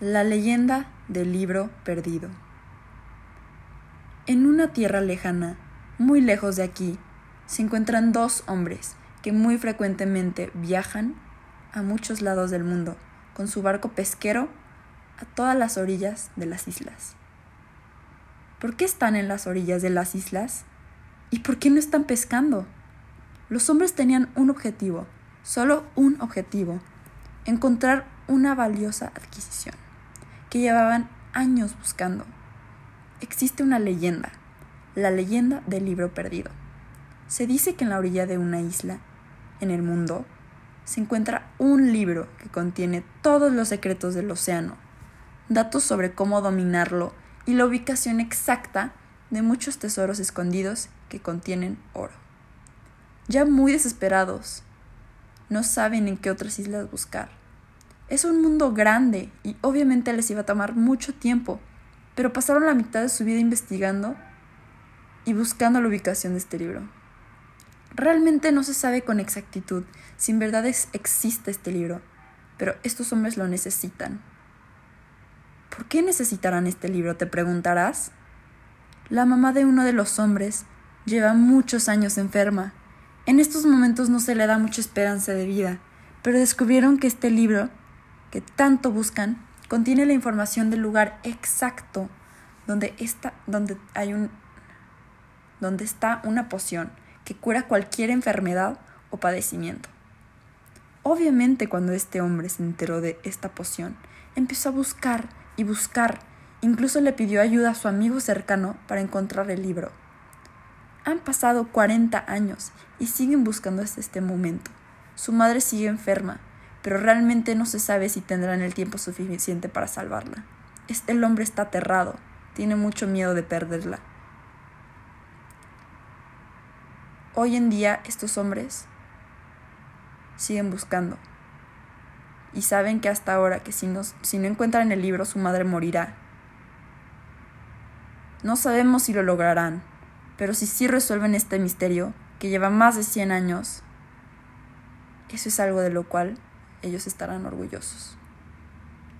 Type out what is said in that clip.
La leyenda del libro perdido. En una tierra lejana, muy lejos de aquí, se encuentran dos hombres que muy frecuentemente viajan a muchos lados del mundo con su barco pesquero a todas las orillas de las islas. ¿Por qué están en las orillas de las islas? ¿Y por qué no están pescando? Los hombres tenían un objetivo, solo un objetivo, encontrar una valiosa adquisición que llevaban años buscando. Existe una leyenda, la leyenda del libro perdido. Se dice que en la orilla de una isla, en el mundo, se encuentra un libro que contiene todos los secretos del océano, datos sobre cómo dominarlo y la ubicación exacta de muchos tesoros escondidos que contienen oro. Ya muy desesperados, no saben en qué otras islas buscar. Es un mundo grande y obviamente les iba a tomar mucho tiempo, pero pasaron la mitad de su vida investigando y buscando la ubicación de este libro. Realmente no se sabe con exactitud si en verdad existe este libro, pero estos hombres lo necesitan. ¿Por qué necesitarán este libro? te preguntarás. La mamá de uno de los hombres lleva muchos años enferma. En estos momentos no se le da mucha esperanza de vida, pero descubrieron que este libro que tanto buscan contiene la información del lugar exacto donde está, donde hay un, donde está una poción que cura cualquier enfermedad o padecimiento. Obviamente cuando este hombre se enteró de esta poción, empezó a buscar y buscar, incluso le pidió ayuda a su amigo cercano para encontrar el libro. Han pasado 40 años y siguen buscando hasta este momento. Su madre sigue enferma pero realmente no se sabe si tendrán el tiempo suficiente para salvarla. El hombre está aterrado, tiene mucho miedo de perderla. Hoy en día estos hombres siguen buscando y saben que hasta ahora que si, si no encuentran el libro su madre morirá. No sabemos si lo lograrán, pero si sí resuelven este misterio, que lleva más de 100 años, eso es algo de lo cual ellos estarán orgullosos.